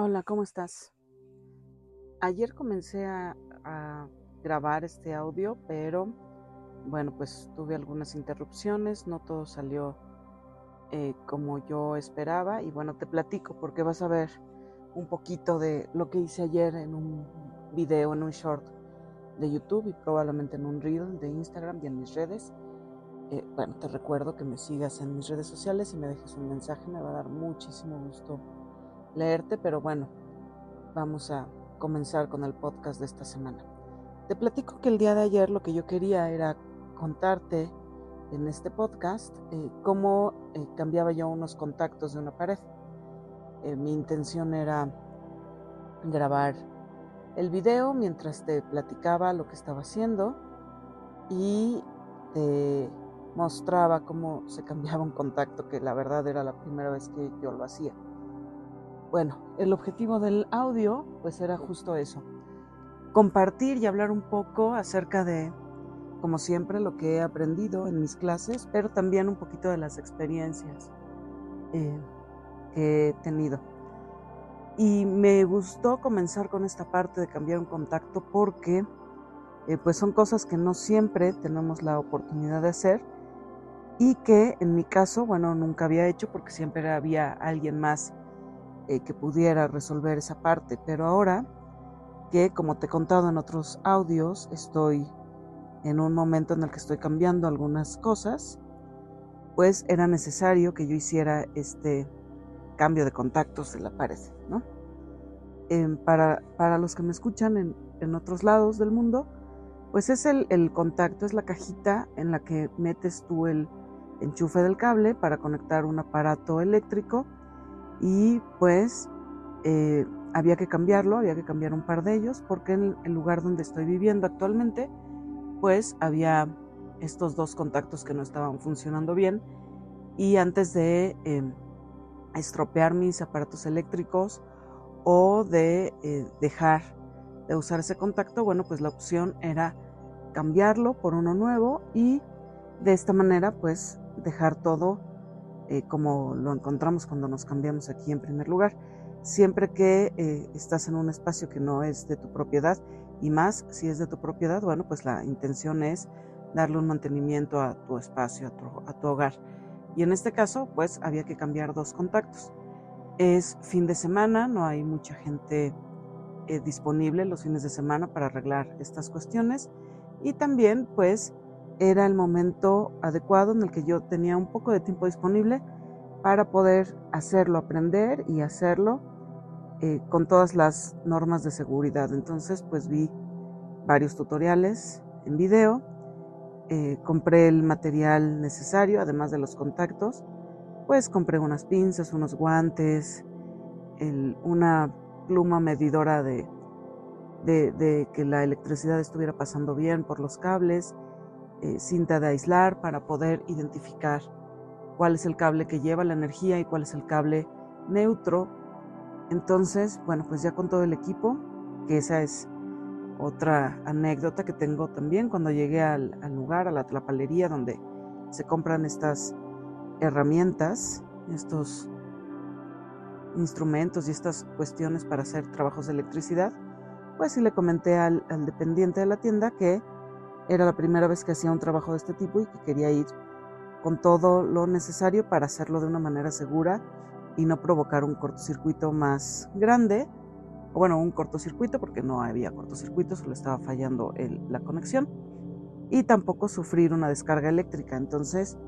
Hola, ¿cómo estás? Ayer comencé a, grabar este audio, pero bueno, pues tuve algunas interrupciones, no todo salió eh, como yo esperaba y bueno, te platico porque vas a ver un poquito de lo que hice ayer en un video, en un short de YouTube y probablemente en un reel de Instagram y en mis redes. Eh, bueno, te recuerdo que me sigas en mis redes sociales y me dejes un mensaje, me va a dar muchísimo gusto leerte, pero bueno, vamos a comenzar con el podcast de esta semana. Te platico que el día de ayer lo que yo quería era contarte en este podcast eh, cómo eh, cambiaba yo unos contactos de una pared. Eh, mi intención era grabar el video mientras te platicaba lo que estaba haciendo y te mostraba cómo se cambiaba un contacto que la verdad era la primera vez que yo lo hacía. Bueno, el objetivo del audio pues era justo eso, compartir y hablar un poco acerca de, como siempre, lo que he aprendido en mis clases, pero también un poquito de las experiencias eh, que he tenido. Y me gustó comenzar con esta parte de cambiar un contacto porque eh, pues son cosas que no siempre tenemos la oportunidad de hacer y que en mi caso, bueno, nunca había hecho porque siempre había alguien más eh, que pudiera resolver esa parte, pero ahora que, como te he contado en otros audios, estoy en un momento en el que estoy cambiando algunas cosas, pues era necesario que yo hiciera este cambio de contactos de la pared, ¿no? Em, para, para, los que me escuchan en, en, otros lados del mundo, pues es el, el contacto, es la cajita en la que metes tú el enchufe del cable para conectar un aparato eléctrico y pues eh, había que cambiarlo, había que cambiar un par de ellos porque en el lugar donde estoy viviendo actualmente pues había estos dos contactos que no estaban funcionando bien y antes de em, estropear mis aparatos eléctricos o de eh, dejar de usar ese contacto, bueno pues la opción era cambiarlo por uno nuevo y de esta manera pues dejar todo eh, como lo encontramos cuando nos cambiamos aquí en primer lugar. Siempre que eh, estás en un espacio que no es de tu propiedad y más si es de tu propiedad, bueno, pues la intención es darle un mantenimiento a tu espacio, a tu, hogar. Y en este caso, pues había que cambiar dos contactos. Es fin de semana, no hay mucha gente eh, disponible los fines de semana para arreglar estas cuestiones. Y también, pues, era el momento adecuado en el que yo tenía un poco de tiempo disponible para poder hacerlo, aprender y hacerlo eh, con todas las normas de seguridad. Entonces, pues vi varios tutoriales en video, eh, compré el material necesario, además de los contactos, pues compré unas pinzas, unos guantes, una pluma medidora de, de que la electricidad estuviera pasando bien por los cables, eh, cinta de aislar para poder identificar cuál es el cable que lleva la energía y cuál es el cable neutro. Entonces, bueno, pues ya con todo el equipo, que esa es otra anécdota que tengo también cuando llegué al, lugar, a la tlapalería donde se compran estas herramientas, estos instrumentos y estas cuestiones para hacer trabajos de electricidad, pues sí le comenté al dependiente de la tienda que era la primera vez que hacía un trabajo de este tipo y que quería ir con todo lo necesario para hacerlo de una manera segura y no provocar un cortocircuito más grande. O bueno, un cortocircuito porque no había cortocircuito, solo estaba fallando la conexión. Y tampoco sufrir una descarga eléctrica. Entonces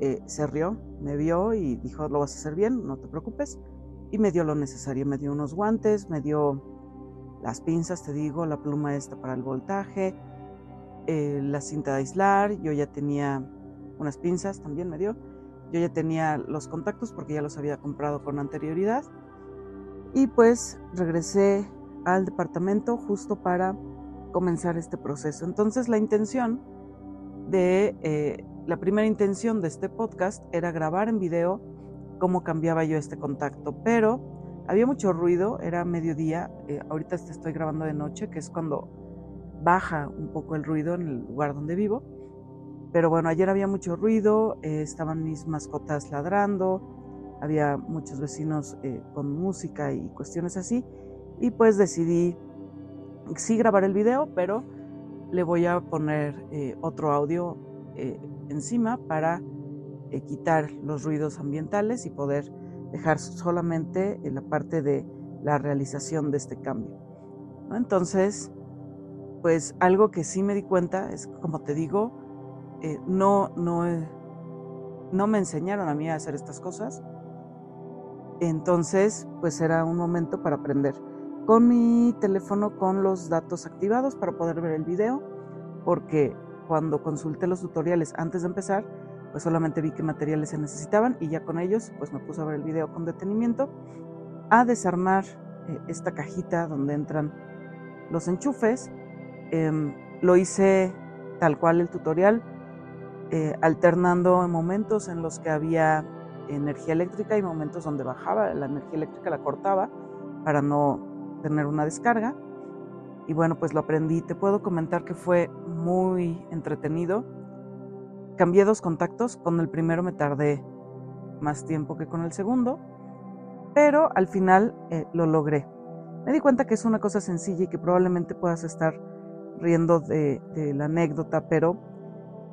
eh, se rió, me vio y dijo, lo vas a hacer bien, no te preocupes. Y me dio lo necesario, me dio unos guantes, me dio las pinzas, te digo, la pluma esta para el voltaje, eh, la cinta de aislar, yo ya tenía unas pinzas, también me dio, yo ya tenía los contactos porque ya los había comprado con anterioridad y pues regresé al departamento justo para comenzar este proceso. Entonces la intención de, eh, la primera intención de este podcast era grabar en video cómo cambiaba yo este contacto, pero había mucho ruido, era mediodía, eh, ahorita te estoy grabando de noche, que es cuando baja un poco el ruido en el lugar donde vivo. Pero bueno, ayer había mucho ruido, eh, estaban mis mascotas ladrando, había muchos vecinos eh, con música y cuestiones así, y pues decidí sí grabar el video, pero le voy a poner eh, otro audio eh, encima para quitar los ruidos ambientales y poder dejar solamente la parte de la realización de este cambio. Entonces, pues algo que sí me di cuenta es, como te digo, no, no, no me enseñaron a mí a hacer estas cosas. Entonces, pues era un momento para aprender. Con mi teléfono con los datos activados para poder ver el video, porque cuando consulté los tutoriales antes de empezar, pues solamente vi qué materiales se necesitaban y ya con ellos, pues me puse a ver el video con detenimiento, a desarmar eh, esta cajita donde entran los enchufes. Em, lo hice tal cual el tutorial, eh, alternando momentos en los que había energía eléctrica y momentos donde bajaba la energía eléctrica, la cortaba para no tener una descarga. Y bueno, pues lo aprendí. Te puedo comentar que fue muy entretenido. Cambié dos contactos. Con el primero me tardé más tiempo que con el segundo, pero al final eh, lo logré. Me di cuenta que es una cosa sencilla y que probablemente puedas estar riendo de, la anécdota, pero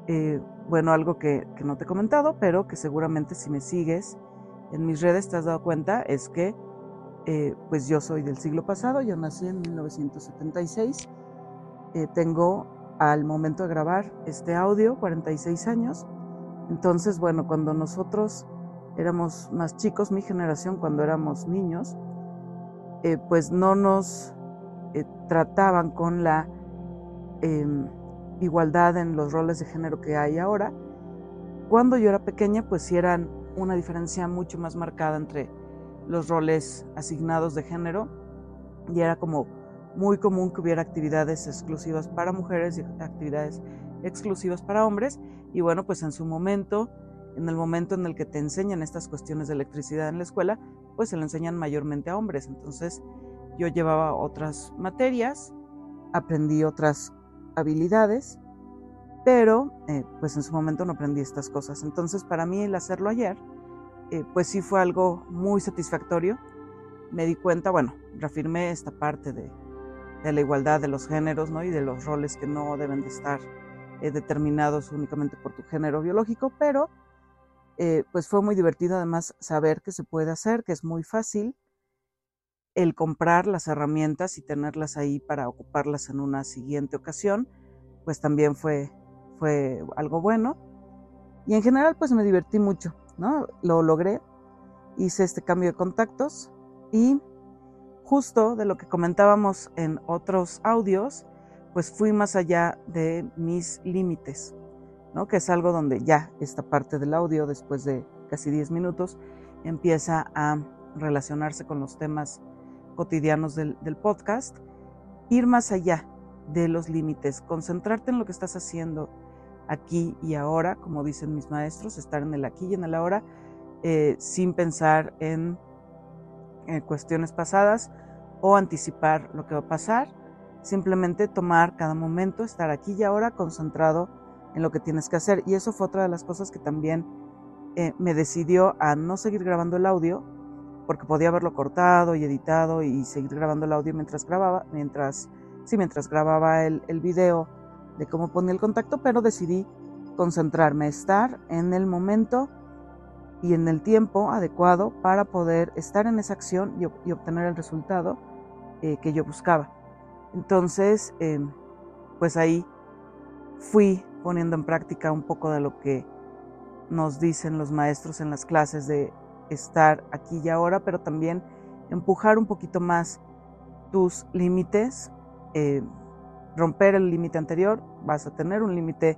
eh, bueno, algo que, no te he comentado, pero que seguramente si me sigues en mis redes te has dado cuenta, es que eh, pues yo soy del siglo pasado, yo nací en 1976, eh, tengo al momento de grabar este audio 46 años, entonces bueno, cuando nosotros éramos más chicos, mi generación cuando éramos niños, eh, pues no nos trataban con la em, igualdad en los roles de género que hay ahora. Cuando yo era pequeña, pues sí eran una diferencia mucho más marcada entre los roles asignados de género y era como muy común que hubiera actividades exclusivas para mujeres y actividades exclusivas para hombres. Y bueno, pues en su momento, en el momento en el que te enseñan estas cuestiones de electricidad en la escuela, pues se lo enseñan mayormente a hombres. Entonces yo llevaba otras materias, aprendí otras habilidades, pero eh, pues en su momento no aprendí estas cosas. Entonces para mí el hacerlo ayer, eh, pues sí fue algo muy satisfactorio. Me di cuenta, bueno, reafirmé esta parte de, la igualdad de los géneros ¿no? y de los roles que no deben de estar eh, determinados únicamente por tu género biológico, pero pues fue muy divertido además saber que se puede hacer, que es muy fácil el comprar las herramientas y tenerlas ahí para ocuparlas en una siguiente ocasión, pues también fue, fue algo bueno. Y en general, pues me divertí mucho, ¿no? Lo logré, hice este cambio de contactos y justo de lo que comentábamos en otros audios, pues fui más allá de mis límites, ¿no? Que es algo donde ya esta parte del audio, después de casi 10 minutos, empieza a relacionarse con los temas cotidianos del, podcast, ir más allá de los límites, concentrarte en lo que estás haciendo aquí y ahora, como dicen mis maestros, estar en el aquí y en el ahora, eh, sin pensar en, cuestiones pasadas o anticipar lo que va a pasar, simplemente tomar cada momento, estar aquí y ahora concentrado en lo que tienes que hacer. Y eso fue otra de las cosas que también eh, me decidió a no seguir grabando el audio, porque podía haberlo cortado y editado y seguir grabando el audio mientras grababa, mientras, sí, mientras grababa el, el video de cómo ponía el contacto, pero decidí concentrarme, estar en el momento y en el tiempo adecuado para poder estar en esa acción y, obtener el resultado eh, que yo buscaba. Entonces, em, pues ahí fui poniendo en práctica un poco de lo que nos dicen los maestros en las clases de estar aquí y ahora, pero también empujar un poquito más tus límites, eh, romper el límite anterior, vas a tener un límite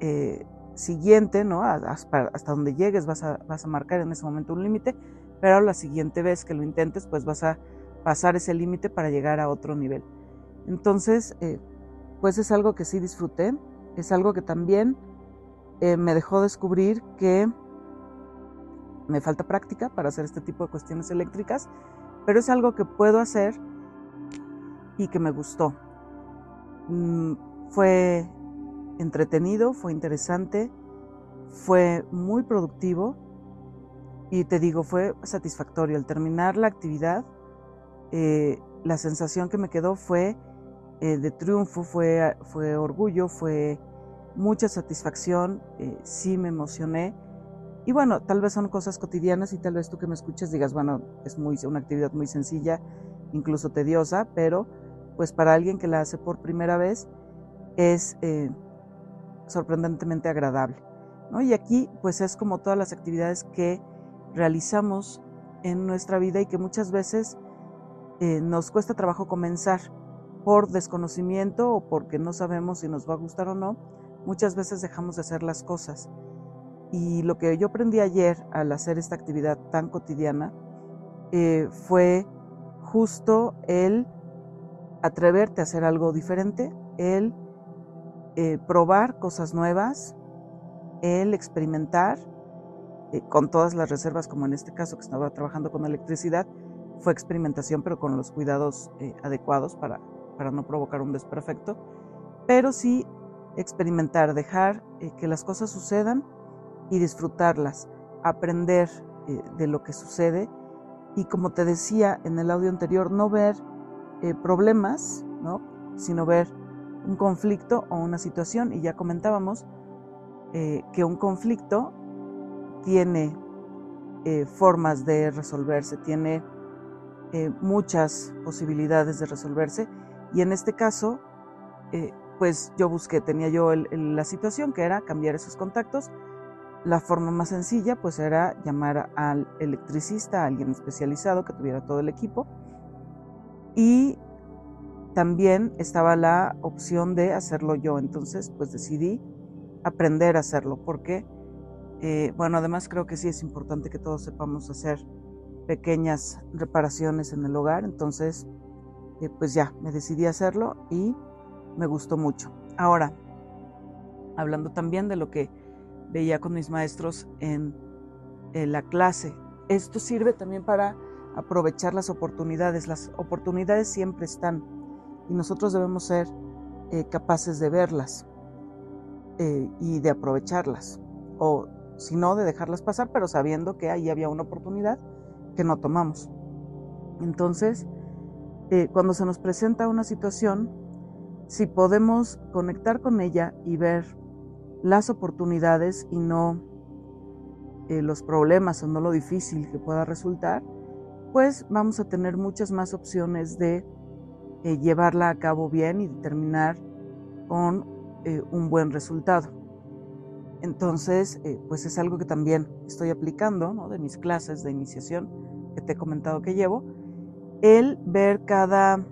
eh, siguiente, ¿no? Hasta, donde llegues vas a, vas a marcar en ese momento un límite, pero la siguiente vez que lo intentes, pues vas a pasar ese límite para llegar a otro nivel. Entonces, eh, pues es algo que sí disfruté, es algo que también me dejó descubrir que me falta práctica para hacer este tipo de cuestiones eléctricas, pero es algo que puedo hacer y que me gustó. Mm, fue entretenido, fue interesante, fue muy productivo y te digo, fue satisfactorio. Al terminar la actividad, eh, la sensación que me quedó fue eh, de triunfo, fue, fue orgullo, fue mucha satisfacción, eh, sí me emocioné. Y bueno, tal vez son cosas cotidianas y tal vez tú que me escuches digas, bueno, es muy, una actividad muy sencilla, incluso tediosa, pero pues para alguien que la hace por primera vez es sorprendentemente agradable. ¿no? Y aquí pues es como todas las actividades que realizamos en nuestra vida y que muchas veces eh, nos cuesta trabajo comenzar por desconocimiento o porque no sabemos si nos va a gustar o no, muchas veces dejamos de hacer las cosas. Y lo que yo aprendí ayer al hacer esta actividad tan cotidiana eh, fue justo el atreverte a hacer algo diferente, el eh, probar cosas nuevas, el experimentar eh, con todas las reservas, como en este caso que estaba trabajando con electricidad, fue experimentación, pero con los cuidados adecuados para, para no provocar un desperfecto, pero sí experimentar, dejar que las cosas sucedan y disfrutarlas, aprender de lo que sucede y como te decía en el audio anterior, no ver problemas, ¿no? sino ver un conflicto o una situación y ya comentábamos que un conflicto tiene eh, formas de resolverse, tiene eh, muchas posibilidades de resolverse y en este caso, eh, pues yo busqué, tenía yo la situación que era cambiar esos contactos. La forma más sencilla pues era llamar al electricista, a alguien especializado que tuviera todo el equipo. Y también estaba la opción de hacerlo yo, entonces pues decidí aprender a hacerlo porque eh, bueno, además creo que sí es importante que todos sepamos hacer pequeñas reparaciones en el hogar, entonces eh, pues ya, me decidí a hacerlo y me gustó mucho. Ahora, hablando también de lo que veía con mis maestros en, la clase, esto sirve también para aprovechar las oportunidades. Las oportunidades siempre están y nosotros debemos ser eh, capaces de verlas y de aprovecharlas o sino de dejarlas pasar, pero sabiendo que ahí había una oportunidad que no tomamos. Entonces, eh, cuando se nos presenta una situación, si podemos conectar con ella y ver las oportunidades y no eh, los problemas o no lo difícil que pueda resultar, pues vamos a tener muchas más opciones de eh, llevarla a cabo bien y terminar con un buen resultado. Entonces, eh, pues es algo que también estoy aplicando, ¿no? De mis clases de iniciación que te he comentado que llevo, el ver cada,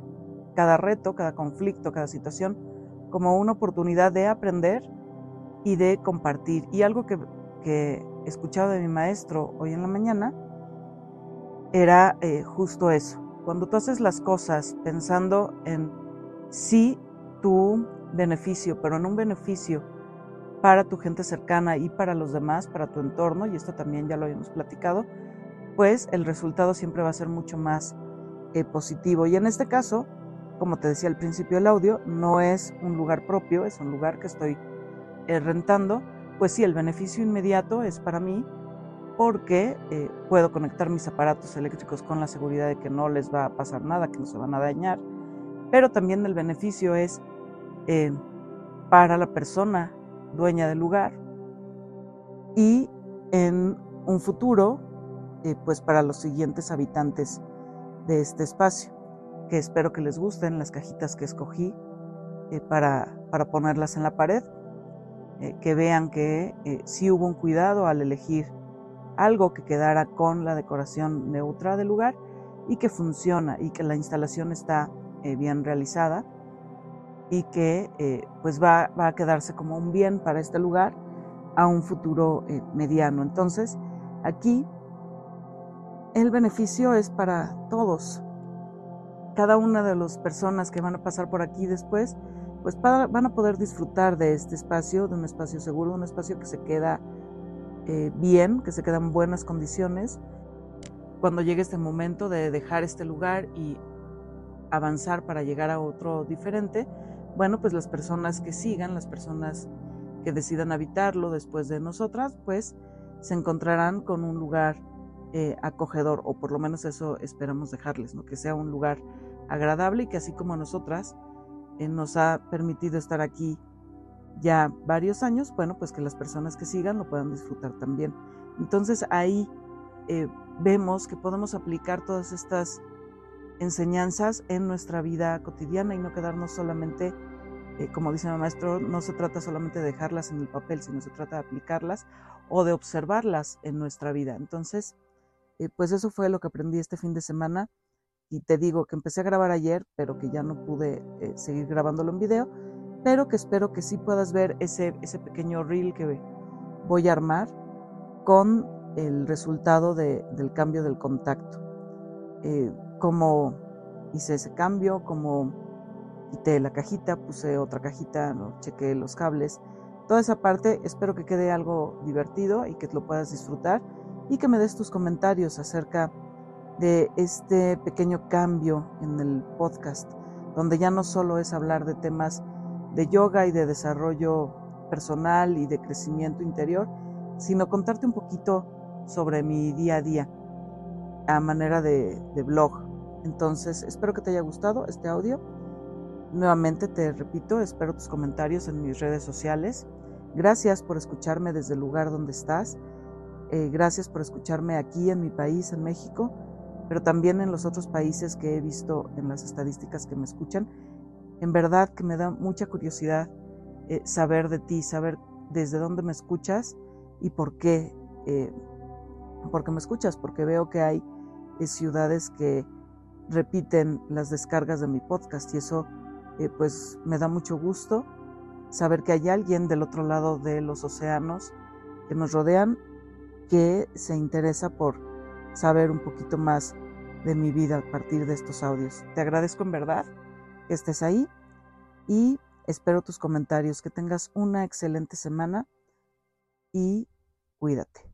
cada reto, cada conflicto, cada situación como una oportunidad de aprender y de compartir. Y algo que, he escuchado de mi maestro hoy en la mañana era eh, justo eso. Cuando tú haces las cosas pensando en sí tu beneficio, pero en un beneficio para tu gente cercana y para los demás, para tu entorno, y esto también ya lo habíamos platicado, pues el resultado siempre va a ser mucho más eh, positivo. Y en este caso, como te decía al principio del audio, no es un lugar propio, es un lugar que estoy rentando, pues sí, el beneficio inmediato es para mí porque eh, puedo conectar mis aparatos eléctricos con la seguridad de que no les va a pasar nada, que no se van a dañar, pero también el beneficio es para la persona dueña del lugar y en un futuro, eh, pues para los siguientes habitantes de este espacio, que espero que les gusten las cajitas que escogí eh, para, para, ponerlas en la pared, eh, que vean que sí hubo un cuidado al elegir algo que quedara con la decoración neutra del lugar y que funciona y que la instalación está bien realizada y que eh, pues va, a quedarse como un bien para este lugar a un futuro eh, mediano. Entonces, aquí el beneficio es para todos. Cada una de las personas que van a pasar por aquí después, pues van a poder disfrutar de este espacio, de un espacio seguro, un espacio que se queda eh, bien, que se queda en buenas condiciones. Cuando llegue este momento de dejar este lugar y avanzar para llegar a otro diferente, bueno, pues las personas que sigan, las personas que decidan habitarlo después de nosotras, pues se encontrarán con un lugar eh, acogedor, o por lo menos eso esperamos dejarles, ¿no? que sea un lugar agradable y que así como nosotras nos ha permitido estar aquí ya varios años, bueno, pues que las personas que sigan lo puedan disfrutar también. Entonces ahí eh, vemos que podemos aplicar todas estas enseñanzas en nuestra vida cotidiana y no quedarnos solamente, eh, como dice mi maestro, no se trata solamente de dejarlas en el papel, sino se trata de aplicarlas o de observarlas en nuestra vida. Entonces, eh, pues eso fue lo que aprendí este fin de semana y te digo que empecé a grabar ayer, pero que ya no pude seguir grabándolo en video, pero que espero que sí puedas ver ese, ese pequeño reel que voy a armar con el resultado del cambio del contacto. Eh, como hice ese cambio, como quité la cajita, puse otra cajita, ¿no? los cables. Toda esa parte espero que quede algo divertido y que lo puedas disfrutar y que me des tus comentarios acerca de este pequeño cambio en el podcast, donde ya no solo es hablar de temas de yoga y de desarrollo personal y de crecimiento interior, sino contarte un poquito sobre mi día a día a manera de, blog. Entonces, espero que te haya gustado este audio. Nuevamente te repito, espero tus comentarios en mis redes sociales. Gracias por escucharme desde el lugar donde estás. Eh, gracias por escucharme aquí en mi país, en México, pero también en los otros países que he visto en las estadísticas que me escuchan. En verdad que me da mucha curiosidad eh, saber de ti, saber desde dónde me escuchas y por qué eh, me escuchas, porque veo que hay eh, ciudades que repiten las descargas de mi podcast y eso eh, pues me da mucho gusto saber que hay alguien del otro lado de los océanos que nos rodean que se interesa por saber un poquito más de mi vida a partir de estos audios. Te agradezco en verdad que estés ahí y espero tus comentarios. Que tengas una excelente semana y cuídate.